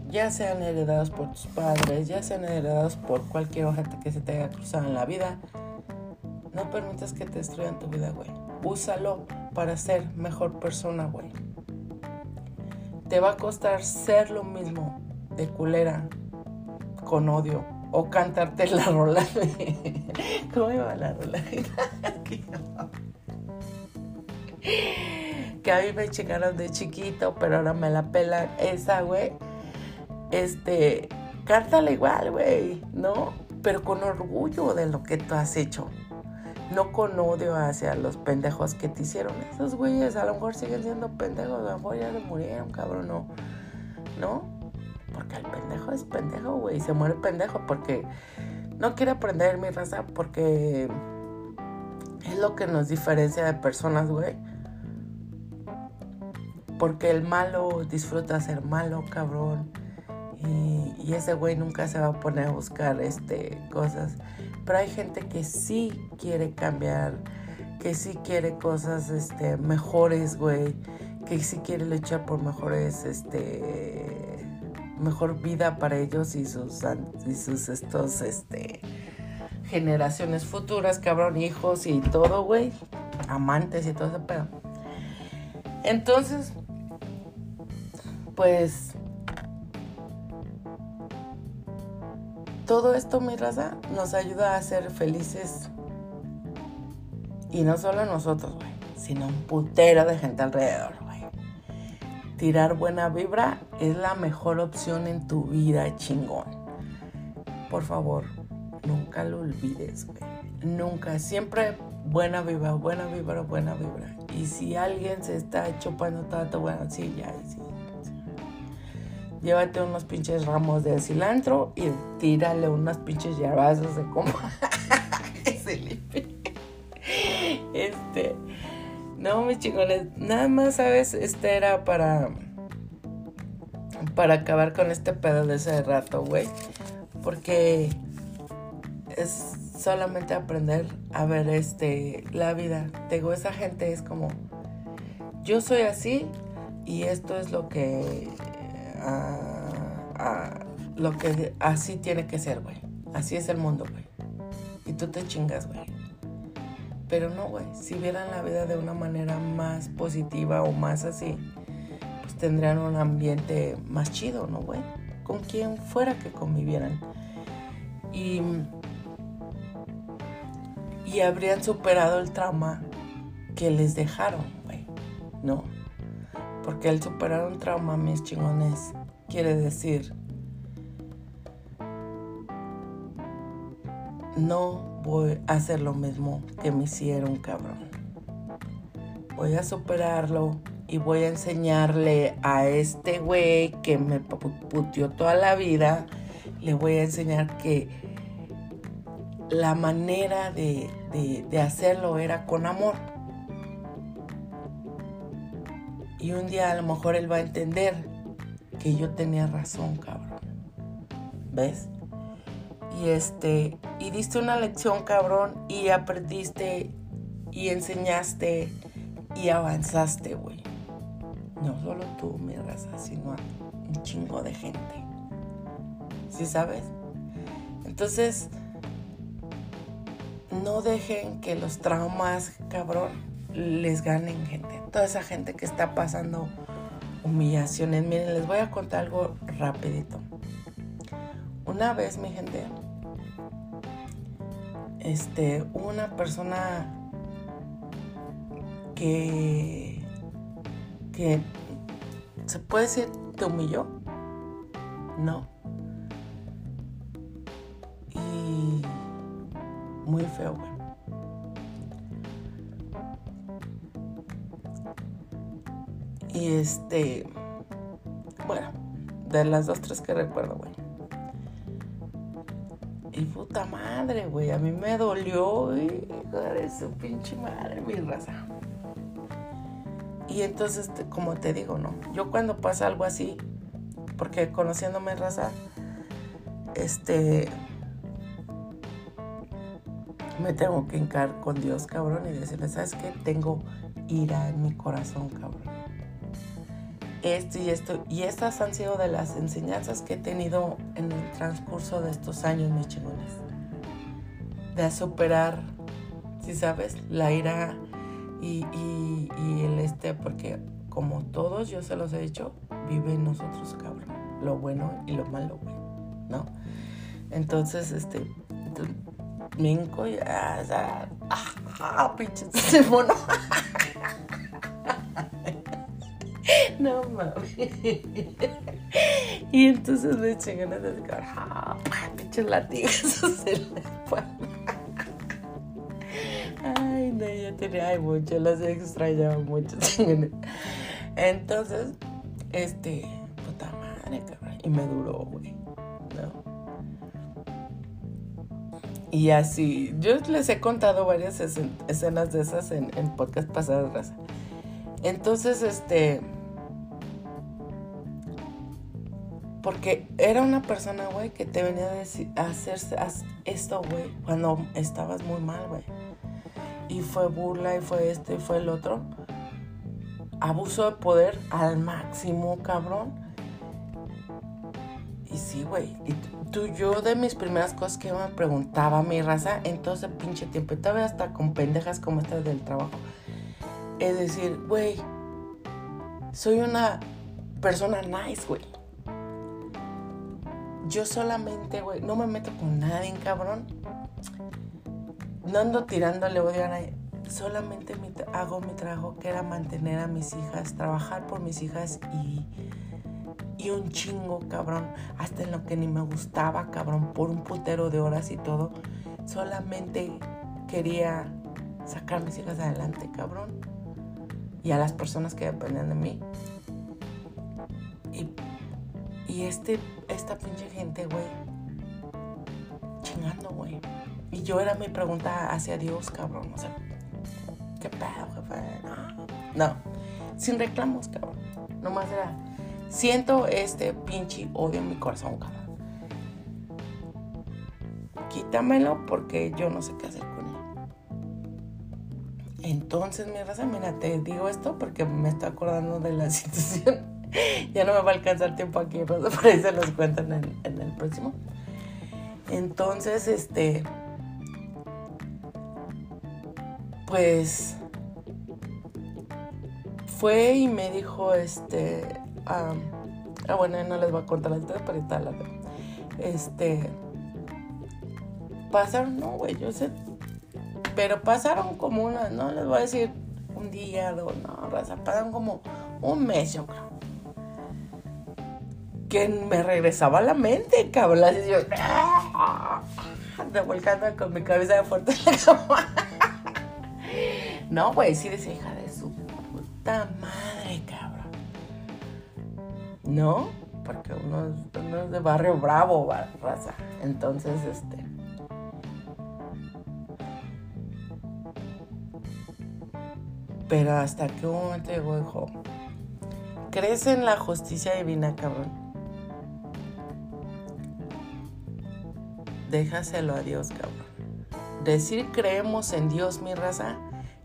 A: ya sean heredados por tus padres, ya sean heredados por cualquier ojete que se te haya cruzado en la vida. No permitas que te destruyan tu vida, güey. Úsalo para ser mejor persona, güey te va a costar ser lo mismo de culera con odio o cantarte la rola de... ¿Cómo iba la rola? que a mí me chingaron de chiquito, pero ahora me la pelan esa, güey. Este, cántala igual, güey, ¿no? Pero con orgullo de lo que tú has hecho no con odio hacia los pendejos que te hicieron. Esos güeyes a lo mejor siguen siendo pendejos, a lo mejor ya se murieron, cabrón, no. ¿No? Porque el pendejo es pendejo, güey, se muere pendejo porque no quiere aprender mi raza porque es lo que nos diferencia de personas, güey. Porque el malo disfruta ser malo, cabrón. Y, ese güey nunca se va a poner a buscar este, cosas pero hay gente que sí quiere cambiar, que sí quiere cosas este, mejores, güey, que sí quiere luchar por mejores, este, mejor vida para ellos y sus, y sus estos, este, generaciones futuras, cabrón, hijos y todo, güey, amantes y todo ese pedo. Entonces, pues todo esto, mi raza, nos ayuda a ser felices. Y no solo nosotros, güey, sino un putero de gente alrededor, güey. Tirar buena vibra es la mejor opción en tu vida, chingón. Por favor, nunca lo olvides, güey. Nunca, siempre buena vibra, buena vibra, buena vibra. Y si alguien se está chupando tanto, bueno, sí, ya, sí llévate unos pinches ramos de cilantro y tírale unas pinches hierbazos de cómo se limpie. Este, no, mis chingones, nada más, ¿sabes? Este era para para acabar con este pedo de ese rato, güey. Porque es solamente aprender a ver este la vida. Te digo, esa gente es como yo soy así y esto es lo que ah, lo que así tiene que ser, güey. Así es el mundo, güey. Y tú te chingas, güey. Pero no, güey. Si vieran la vida de una manera más positiva o más así, pues tendrían un ambiente más chido, ¿no, güey? Con quien fuera que convivieran. Y, y habrían superado el trauma que les dejaron, güey. ¿No? Porque el superar un trauma, mis chingones, quiere decir no voy a hacer lo mismo que me hicieron, cabrón. Voy a superarlo y voy a enseñarle a este güey que me puteó toda la vida, le voy a enseñar que la manera de, de hacerlo era con amor. Y un día a lo mejor él va a entender que yo tenía razón, cabrón. ¿Ves? y este y diste una lección cabrón y aprendiste y enseñaste y avanzaste, güey. No solo tú, mi raza, sino a un chingo de gente. ¿Sí sabes? Entonces, no dejen que los traumas, cabrón, les ganen gente. Toda esa gente que está pasando humillaciones. Miren, les voy a contar algo rapidito. Una vez, mi gente, este, una persona que, que se puede decir te humilló, no. Y muy feo, Y este, bueno, de las dos, tres que recuerdo, güey. Y puta madre, güey. A mí me dolió, güey. de su pinche madre, mi raza. Y entonces, como te digo, ¿no? Yo cuando pasa algo así, porque conociéndome raza, este. Me tengo que hincar con Dios, cabrón, y decirle, ¿sabes qué? Tengo ira en mi corazón, cabrón esto y esto. Y estas han sido de las enseñanzas que he tenido en el transcurso de estos años, mis chingones. De superar, si sabes, la ira y, el este, porque como todos, yo se los he dicho, vive nosotros, cabrón. Lo bueno y lo malo, güey. ¿No? Entonces, este, minco y, ah, ah, ah, pinche mono. No mames. Y entonces me eché ganas de decir, ¡ah! Pinches latigazos en la espalda. Ay, no, yo tenía ay, mucho, las extrañaba mucho. Entonces, este, puta madre, cabrón. Y me duró, güey. ¿No? Y así, yo les he contado varias escenas de esas en, en podcast pasadas, Entonces, este Porque era una persona, güey, que te venía a, decir, a hacer esto, güey, cuando estabas muy mal, güey. Y fue burla, y fue esto, y fue el otro. Abuso de poder al máximo, cabrón. Y sí, güey. Y tú, yo de mis primeras cosas que me preguntaba mi raza en todo ese pinche tiempo, y todavía hasta con pendejas como estas del trabajo, es decir, güey, soy una persona nice, güey yo solamente, güey, no me meto con nadie, cabrón. No ando tirándole odio a nadie. Solamente hago mi trabajo que era mantener a mis hijas, trabajar por mis hijas y, y un chingo, cabrón. Hasta en lo que ni me gustaba, cabrón, por un putero de horas y todo. Solamente quería sacar a mis hijas adelante, cabrón. Y a las personas que dependen de mí. Y y este, esta pinche gente, güey, chingando, güey. Y yo era mi pregunta hacia Dios, cabrón. O sea, ¿qué pedo, jefe? No, sin reclamos, cabrón. Nomás era, siento este pinche odio en mi corazón, cabrón. quítamelo porque yo no sé qué hacer con él. Entonces, mi raza, mira, te digo esto porque me estoy acordando de la situación. ya no me va a alcanzar tiempo aquí, Rosa, por ahí se los cuento en el, próximo. Entonces, este, pues fue y me dijo, este, ah, bueno, no les voy a contar la historia, pero está larga. Este, pasaron, no, güey, yo sé, pero pasaron como una, no les voy a decir un día, dos, no, raza, pasaron como un mes, yo creo. Que me regresaba a la mente, cabrón, así yo, revolcando con mi cabeza de fuerte. No, güey, sí decía, hija de su puta madre, cabrón. ¿No? Porque uno, es de barrio bravo, raza. Entonces, este. Pero hasta un momento llegó, dijo, ¿crees en la justicia divina, cabrón? Déjaselo a Dios, cabrón. Decir creemos en Dios, mi raza,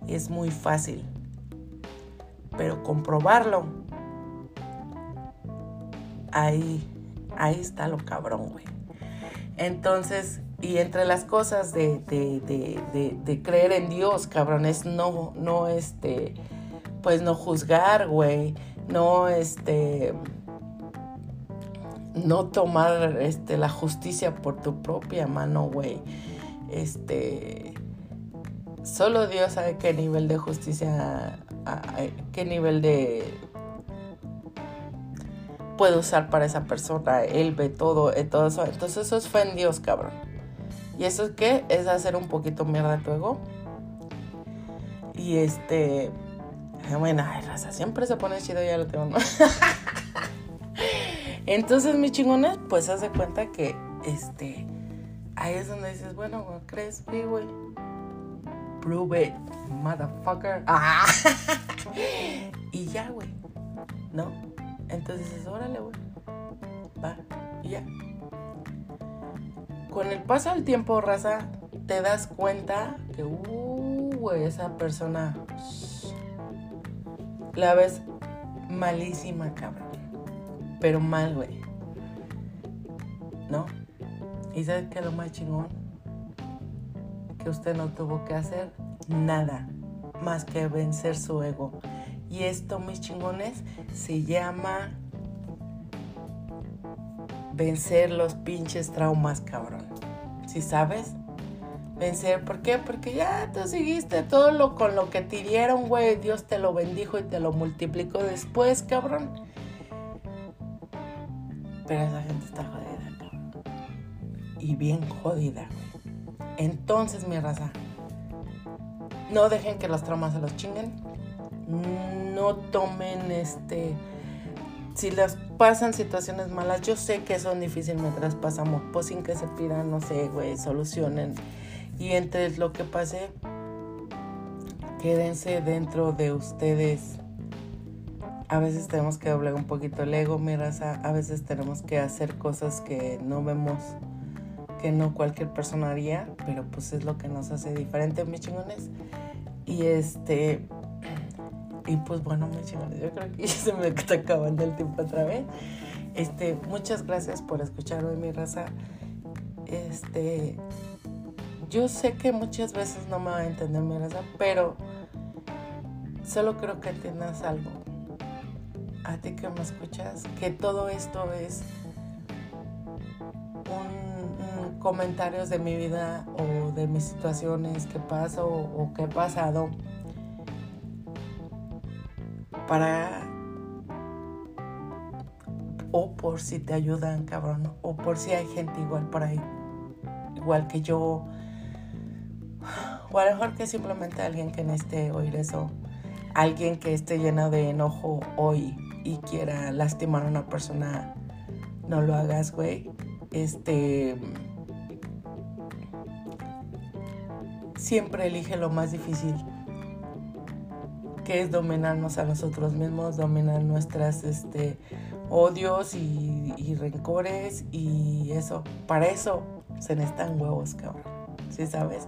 A: es muy fácil. Pero comprobarlo, ahí, ahí está lo cabrón, güey. Entonces, y entre las cosas de, de, creer en Dios, cabrón, es no, no, este, pues no juzgar, güey, no, este, no tomar, este, la justicia por tu propia mano, güey, este, Solo Dios sabe qué nivel de justicia, qué nivel de puede usar para esa persona. Él ve todo, eh, todo eso. Entonces eso es fe en Dios, cabrón. ¿Y eso es qué? Es hacer un poquito mierda tu ego. Y este... Bueno, ay, raza, siempre se pone chido, ya lo tengo, ¿no? Entonces, mi chingones, pues haz de cuenta que, este... Ahí es donde dices, bueno, ¿crees? Güey prove it, motherfucker. Ah. y ya, güey. ¿No? Entonces es órale, güey. Va, y ya. Con el paso del tiempo, raza, te das cuenta que, uh, güey, esa persona la ves malísima, cabrón. Pero mal, güey. ¿No? ¿Y sabes qué es lo más chingón? que usted no tuvo que hacer nada más que vencer su ego. Y esto, mis chingones, se llama vencer los pinches traumas, cabrón. ¿Sí sabes? Vencer, ¿por qué? Porque ya tú seguiste todo lo con lo que te dieron, güey. Dios te lo bendijo y te lo multiplicó después, cabrón. Pero esa gente está jodida. Y bien jodida, güey. Entonces, mi raza, no dejen que los traumas se los chinguen. No tomen este. Si les pasan situaciones malas, yo sé que son difíciles mientras pasamos, pues sin que se pidan, no sé, güey, solucionen. Y entre lo que pase, quédense dentro de ustedes. A veces tenemos que doblar un poquito el ego, mi raza. A veces tenemos que hacer cosas que no vemos que no cualquier persona haría, pero pues es lo que nos hace diferente, mis chingones. Y este, y pues bueno, mis chingones, yo creo que ya se me está acabando el tiempo otra vez. Este, muchas gracias por escucharme, mi raza. Este, yo sé que muchas veces no me va a entender mi raza, pero solo creo que entiendas algo. A ti que me escuchas, que todo esto es comentarios de mi vida o de mis situaciones que paso o, que he pasado para o por si te ayudan, cabrón, o por si hay gente igual por ahí, igual que yo, o a lo mejor que simplemente alguien que necesite oír eso, alguien que esté lleno de enojo hoy y quiera lastimar a una persona, no lo hagas, güey. Este siempre elige lo más difícil, que es dominarnos a nosotros mismos, dominar nuestras este, odios y, rencores y eso. Para eso se necesitan huevos, cabrón. ¿Sí sabes?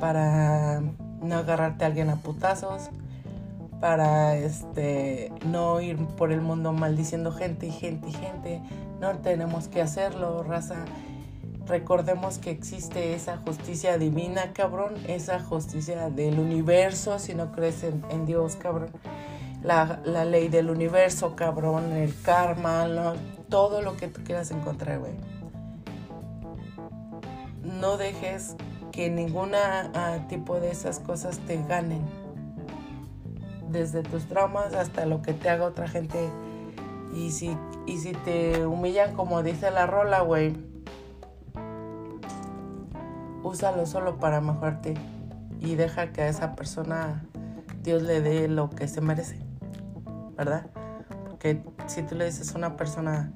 A: Para no agarrarte a alguien a putazos, para este no ir por el mundo maldiciendo gente y gente y gente. No tenemos que hacerlo, raza. Recordemos que existe esa justicia divina, cabrón, esa justicia del universo, si no crees en, Dios, cabrón. La, ley del universo, cabrón, el karma, todo lo que tú quieras encontrar, güey. No dejes que ninguna ah, tipo de esas cosas te ganen. Desde tus traumas hasta lo que te haga otra gente. Y si, y si te humillan como dice la rola, güey úsalo solo para mejorarte y deja que a esa persona Dios le dé lo que se merece, ¿verdad? Porque si tú le dices a una persona,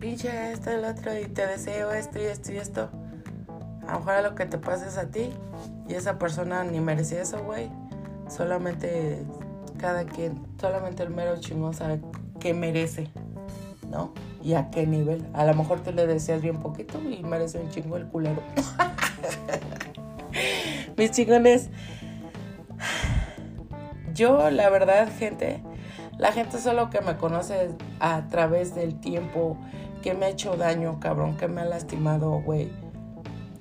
A: pinche esto y el otro y te deseo esto y esto y esto, a lo mejor lo que te pasa es a ti y esa persona ni merece eso, güey. Solamente cada quien, solamente el mero chingón sabe qué merece, ¿no? y a qué nivel. A lo mejor te le deseas bien poquito y merece un chingo el culero. Mis chingones. Yo, la verdad, gente, la gente solo que me conoce a través del tiempo, que me ha hecho daño, cabrón, que me ha lastimado, güey.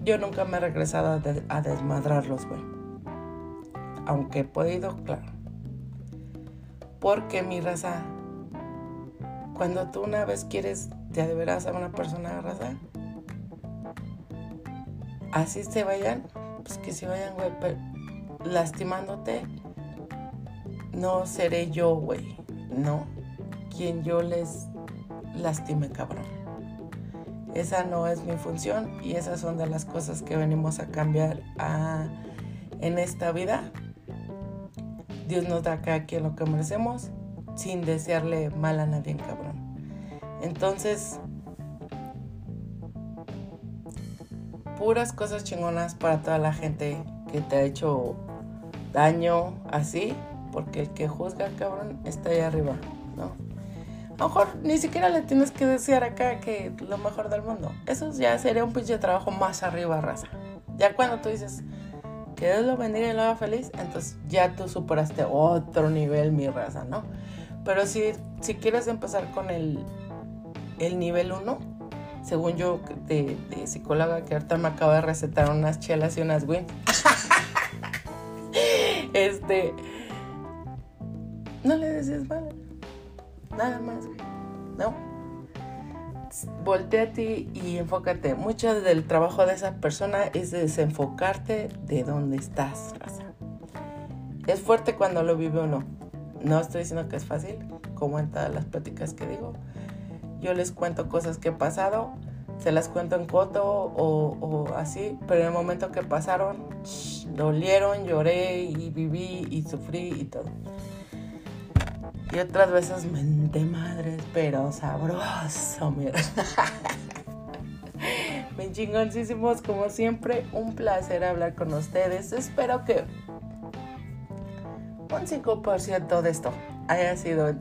A: Yo nunca me he regresado a, a desmadrarlos, güey. Aunque he podido, claro. Porque mi raza cuando tú una vez quieres ya de veras a una persona raza, así se vayan, pues que se vayan, güey, lastimándote, no seré yo, güey, no, quien yo les lastime, cabrón. Esa no es mi función y esas son de las cosas que venimos a cambiar en esta vida. Dios nos da cada quien lo que merecemos sin desearle mal a nadie, cabrón. Entonces, puras cosas chingonas para toda la gente que te ha hecho daño así, porque el que juzga, cabrón, está ahí arriba, ¿no? A lo mejor ni siquiera le tienes que desear acá que lo mejor del mundo. Eso ya sería un pinche trabajo más arriba, raza. Ya cuando tú dices que Dios lo bendiga y lo haga feliz, entonces ya tú superaste otro nivel, mi raza, ¿no? Pero si, si quieres empezar con el, el nivel 1, según yo de, psicóloga, que ahorita me acaba de recetar unas chelas y unas wins. este. No le desees mal. Nada más, güey. No. Volteate y enfócate. Mucho del trabajo de esa persona es desenfocarte de dónde estás, raza. Es fuerte cuando lo vive uno no estoy diciendo que es fácil, como en todas las pláticas que digo. Yo les cuento cosas que he pasado, se las cuento en coto o, así, pero en el momento que pasaron, dolieron, lloré y viví y sufrí y todo. Y otras veces menté madres, pero sabroso, mira. Bien chingoncísimos, como siempre, un placer hablar con ustedes. Espero que un 5% de esto haya sido.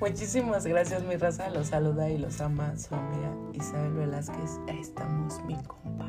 A: Muchísimas gracias, mi raza. Los saluda y los ama su amiga Isabel Velázquez. Estamos, mi compa.